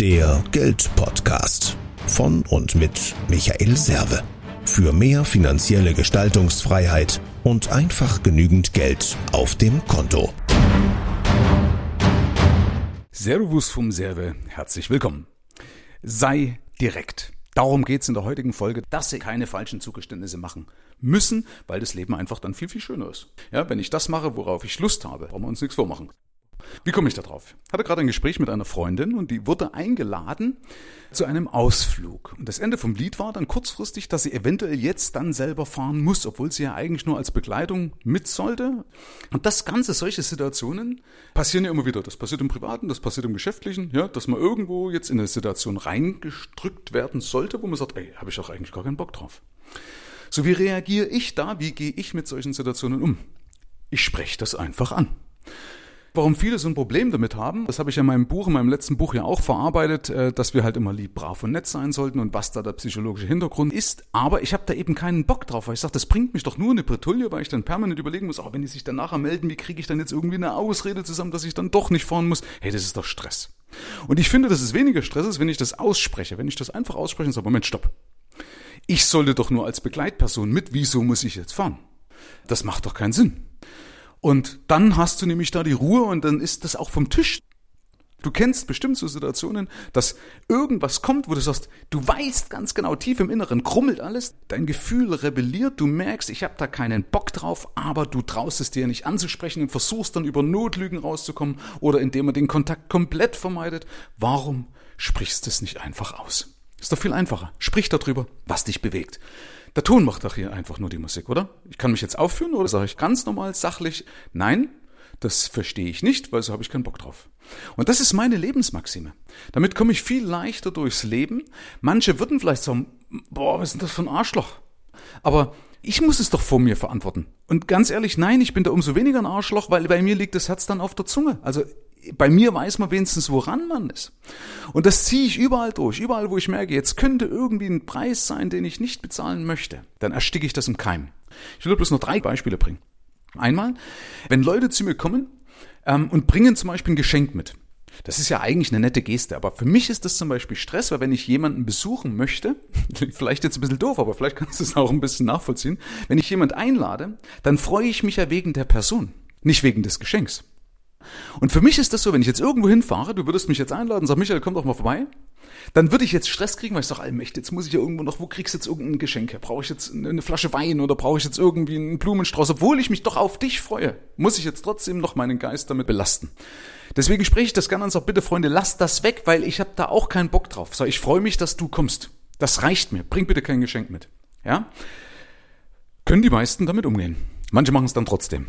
Der Geldpodcast von und mit Michael Serve. Für mehr finanzielle Gestaltungsfreiheit und einfach genügend Geld auf dem Konto. Servus vom Serve, herzlich willkommen. Sei direkt. Darum geht's in der heutigen Folge, dass Sie keine falschen Zugeständnisse machen müssen, weil das Leben einfach dann viel, viel schöner ist. Ja, wenn ich das mache, worauf ich Lust habe, brauchen wir uns nichts vormachen. Wie komme ich da drauf? Ich hatte gerade ein Gespräch mit einer Freundin und die wurde eingeladen zu einem Ausflug. Und das Ende vom Lied war dann kurzfristig, dass sie eventuell jetzt dann selber fahren muss, obwohl sie ja eigentlich nur als Begleitung mit sollte. Und das Ganze, solche Situationen passieren ja immer wieder. Das passiert im Privaten, das passiert im Geschäftlichen, ja, dass man irgendwo jetzt in eine Situation reingestrückt werden sollte, wo man sagt, ey, habe ich doch eigentlich gar keinen Bock drauf. So, wie reagiere ich da? Wie gehe ich mit solchen Situationen um? Ich spreche das einfach an. Warum viele so ein Problem damit haben, das habe ich ja in meinem Buch, in meinem letzten Buch ja auch verarbeitet, äh, dass wir halt immer lieb, brav und nett sein sollten und was da der psychologische Hintergrund ist. Aber ich habe da eben keinen Bock drauf, weil ich sage, das bringt mich doch nur in eine Bretouille, weil ich dann permanent überlegen muss, auch wenn die sich dann nachher melden, wie kriege ich dann jetzt irgendwie eine Ausrede zusammen, dass ich dann doch nicht fahren muss. Hey, das ist doch Stress. Und ich finde, dass es weniger Stress ist, wenn ich das ausspreche, wenn ich das einfach ausspreche und sage, Moment, stopp. Ich sollte doch nur als Begleitperson mit, wieso muss ich jetzt fahren? Das macht doch keinen Sinn. Und dann hast du nämlich da die Ruhe und dann ist das auch vom Tisch. Du kennst bestimmt so Situationen, dass irgendwas kommt, wo du sagst, du weißt ganz genau, tief im Inneren krummelt alles, dein Gefühl rebelliert, du merkst, ich habe da keinen Bock drauf, aber du traust es dir nicht anzusprechen und versuchst dann über Notlügen rauszukommen oder indem man den Kontakt komplett vermeidet. Warum sprichst du es nicht einfach aus? Ist doch viel einfacher. Sprich darüber, was dich bewegt. Der Ton macht doch hier einfach nur die Musik, oder? Ich kann mich jetzt aufführen oder sage ich ganz normal, sachlich, nein, das verstehe ich nicht, weil so habe ich keinen Bock drauf. Und das ist meine Lebensmaxime. Damit komme ich viel leichter durchs Leben. Manche würden vielleicht sagen, boah, was ist denn das für ein Arschloch? Aber ich muss es doch vor mir verantworten. Und ganz ehrlich, nein, ich bin da umso weniger ein Arschloch, weil bei mir liegt das Herz dann auf der Zunge. Also bei mir weiß man wenigstens, woran man ist. Und das ziehe ich überall durch. Überall, wo ich merke, jetzt könnte irgendwie ein Preis sein, den ich nicht bezahlen möchte, dann ersticke ich das im Keim. Ich will bloß noch drei Beispiele bringen. Einmal, wenn Leute zu mir kommen ähm, und bringen zum Beispiel ein Geschenk mit. Das ist ja eigentlich eine nette Geste, aber für mich ist das zum Beispiel Stress, weil wenn ich jemanden besuchen möchte, vielleicht jetzt ein bisschen doof, aber vielleicht kannst du es auch ein bisschen nachvollziehen, wenn ich jemanden einlade, dann freue ich mich ja wegen der Person, nicht wegen des Geschenks. Und für mich ist das so, wenn ich jetzt irgendwo hinfahre, du würdest mich jetzt einladen, sag Michael, komm doch mal vorbei, dann würde ich jetzt Stress kriegen, weil ich sage, allmächtig, jetzt muss ich ja irgendwo noch, wo kriegst du jetzt irgendein Geschenk her? Brauche ich jetzt eine Flasche Wein oder brauche ich jetzt irgendwie einen Blumenstrauß? Obwohl ich mich doch auf dich freue, muss ich jetzt trotzdem noch meinen Geist damit belasten. Deswegen spreche ich das gerne und sage, bitte Freunde, lasst das weg, weil ich habe da auch keinen Bock drauf. Sag, ich freue mich, dass du kommst. Das reicht mir. Bring bitte kein Geschenk mit. Ja? Können die meisten damit umgehen. Manche machen es dann trotzdem.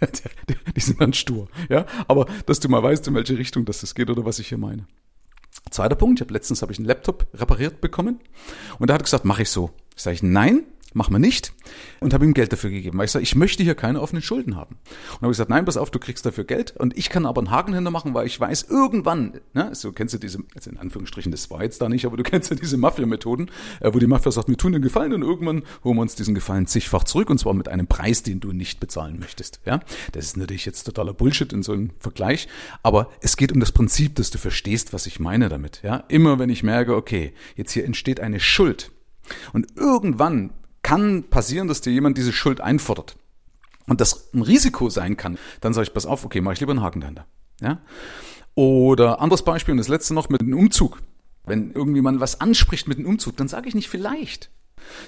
die sind dann stur. Ja, aber dass du mal weißt, in welche Richtung das, geht oder was ich hier meine. Zweiter Punkt, ich habe letztens habe ich einen Laptop repariert bekommen und er hat gesagt, mache ich so. Sage ich nein, machen wir nicht. Und habe ihm Geld dafür gegeben, weil ich sage, ich möchte hier keine offenen Schulden haben. Und habe gesagt, nein, pass auf, du kriegst dafür Geld und ich kann aber einen Haken hinter machen, weil ich weiß, irgendwann, ne, so kennst du diese, also in Anführungsstrichen, das war jetzt da nicht, aber du kennst ja diese Mafia-Methoden, äh, wo die Mafia sagt, wir tun den Gefallen und irgendwann holen wir uns diesen Gefallen zigfach zurück und zwar mit einem Preis, den du nicht bezahlen möchtest. Ja, Das ist natürlich jetzt totaler Bullshit in so einem Vergleich, aber es geht um das Prinzip, dass du verstehst, was ich meine damit. Ja, Immer wenn ich merke, okay, jetzt hier entsteht eine Schuld, und irgendwann kann passieren, dass dir jemand diese Schuld einfordert und das ein Risiko sein kann, dann sage ich, pass auf, okay, mache ich lieber einen Haken dahinter. Ja? Oder anderes Beispiel und das letzte noch mit dem Umzug. Wenn irgendwie man was anspricht mit dem Umzug, dann sage ich nicht vielleicht,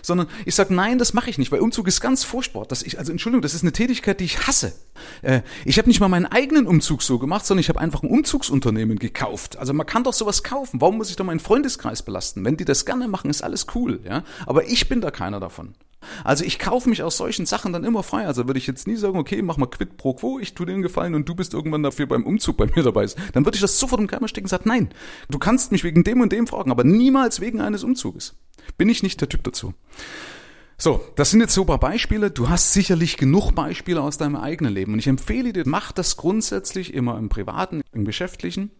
sondern ich sage, nein, das mache ich nicht, weil Umzug ist ganz furchtbar. Das ich, also Entschuldigung, das ist eine Tätigkeit, die ich hasse. Äh, ich habe nicht mal meinen eigenen Umzug so gemacht, sondern ich habe einfach ein Umzugsunternehmen gekauft. Also man kann doch sowas kaufen. Warum muss ich da meinen Freundeskreis belasten? Wenn die das gerne machen, ist alles cool. Ja, aber ich bin da keiner davon. Also ich kaufe mich aus solchen Sachen dann immer frei. Also würde ich jetzt nie sagen, okay, mach mal quid pro quo, ich tu dir den Gefallen und du bist irgendwann dafür beim Umzug bei mir dabei. Dann würde ich das sofort im Keimer stecken und sagen, nein, du kannst mich wegen dem und dem fragen, aber niemals wegen eines Umzuges. Bin ich nicht der Typ dazu. So, das sind jetzt so paar Beispiele. Du hast sicherlich genug Beispiele aus deinem eigenen Leben. Und ich empfehle dir, mach das grundsätzlich immer im Privaten, im Geschäftlichen,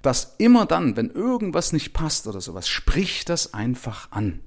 dass immer dann, wenn irgendwas nicht passt oder sowas, sprich das einfach an.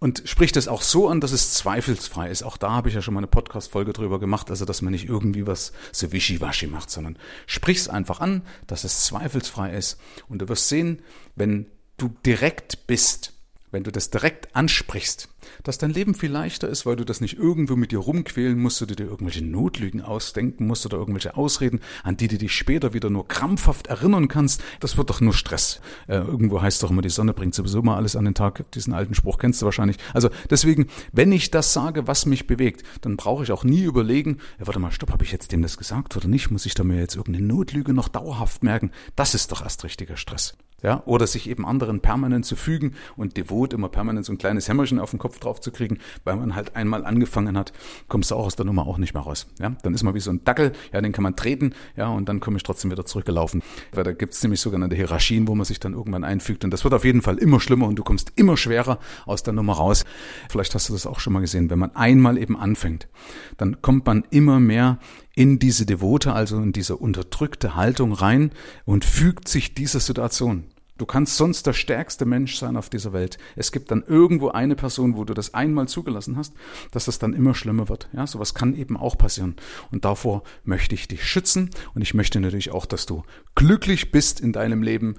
Und spricht es auch so an, dass es zweifelsfrei ist. Auch da habe ich ja schon mal eine Podcast-Folge drüber gemacht, also dass man nicht irgendwie was so wischiwaschi macht, sondern sprich es einfach an, dass es zweifelsfrei ist. Und du wirst sehen, wenn du direkt bist, wenn du das direkt ansprichst, dass dein Leben viel leichter ist, weil du das nicht irgendwo mit dir rumquälen musst oder dir irgendwelche Notlügen ausdenken musst oder irgendwelche Ausreden, an die du dich später wieder nur krampfhaft erinnern kannst. Das wird doch nur Stress. Äh, irgendwo heißt doch immer, die Sonne bringt sowieso mal alles an den Tag. Diesen alten Spruch kennst du wahrscheinlich. Also deswegen, wenn ich das sage, was mich bewegt, dann brauche ich auch nie überlegen, ja, warte mal, stopp, habe ich jetzt dem das gesagt oder nicht? Muss ich da mir jetzt irgendeine Notlüge noch dauerhaft merken? Das ist doch erst richtiger Stress ja, oder sich eben anderen permanent zu fügen und devot immer permanent so ein kleines Hämmerchen auf den Kopf drauf zu kriegen, weil man halt einmal angefangen hat, kommst du auch aus der Nummer auch nicht mehr raus. Ja, dann ist man wie so ein Dackel, ja, den kann man treten, ja, und dann komme ich trotzdem wieder zurückgelaufen. Weil da gibt's nämlich sogenannte Hierarchien, wo man sich dann irgendwann einfügt und das wird auf jeden Fall immer schlimmer und du kommst immer schwerer aus der Nummer raus. Vielleicht hast du das auch schon mal gesehen, wenn man einmal eben anfängt, dann kommt man immer mehr in diese devote, also in diese unterdrückte Haltung rein und fügt sich dieser Situation. Du kannst sonst der stärkste Mensch sein auf dieser Welt. Es gibt dann irgendwo eine Person, wo du das einmal zugelassen hast, dass das dann immer schlimmer wird. Ja, sowas kann eben auch passieren. Und davor möchte ich dich schützen. Und ich möchte natürlich auch, dass du glücklich bist in deinem Leben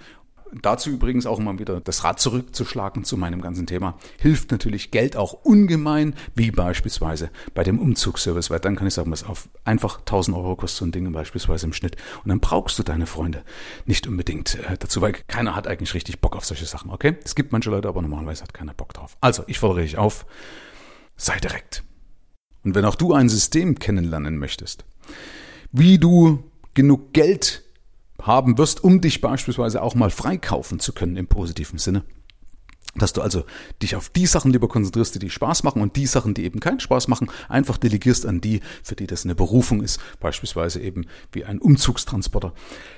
Dazu übrigens auch immer wieder das Rad zurückzuschlagen zu meinem ganzen Thema. Hilft natürlich Geld auch ungemein, wie beispielsweise bei dem Umzugsservice, weil dann kann ich sagen, was auf einfach 1000 Euro kostet so ein Ding beispielsweise im Schnitt. Und dann brauchst du deine Freunde nicht unbedingt äh, dazu, weil keiner hat eigentlich richtig Bock auf solche Sachen, okay? Es gibt manche Leute, aber normalerweise hat keiner Bock drauf. Also, ich fordere dich auf, sei direkt. Und wenn auch du ein System kennenlernen möchtest, wie du genug Geld haben wirst, um dich beispielsweise auch mal freikaufen zu können im positiven Sinne. Dass du also dich auf die Sachen lieber konzentrierst, die dir Spaß machen und die Sachen, die eben keinen Spaß machen, einfach delegierst an die, für die das eine Berufung ist, beispielsweise eben wie ein Umzugstransporter.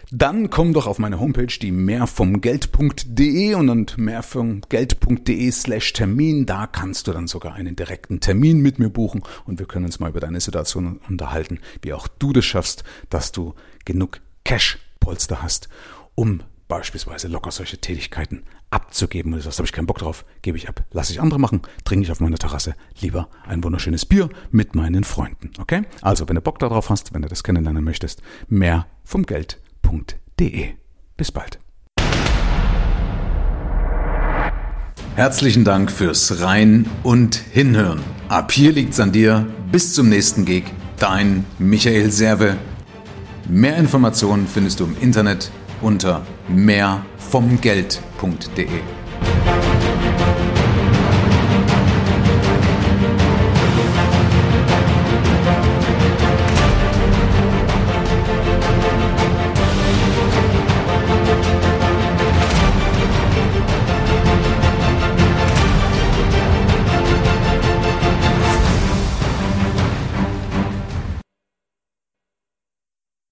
Dann komm doch auf meine Homepage, die mehrvomgeld.de und mehrvomgeld.de slash Termin. Da kannst du dann sogar einen direkten Termin mit mir buchen und wir können uns mal über deine Situation unterhalten, wie auch du das schaffst, dass du genug Cash Polster hast, um beispielsweise locker solche Tätigkeiten abzugeben. Und du sagst, habe ich keinen Bock drauf, gebe ich ab. Lass ich andere machen, trinke ich auf meiner Terrasse lieber ein wunderschönes Bier mit meinen Freunden. Okay? Also, wenn du Bock darauf hast, wenn du das kennenlernen möchtest, mehr vom Geld.de. Bis bald. Herzlichen Dank fürs Rein und Hinhören. Ab hier liegt's an dir. Bis zum nächsten Gig. Dein Michael Serve Mehr Informationen findest du im Internet unter mehrvomgeld.de.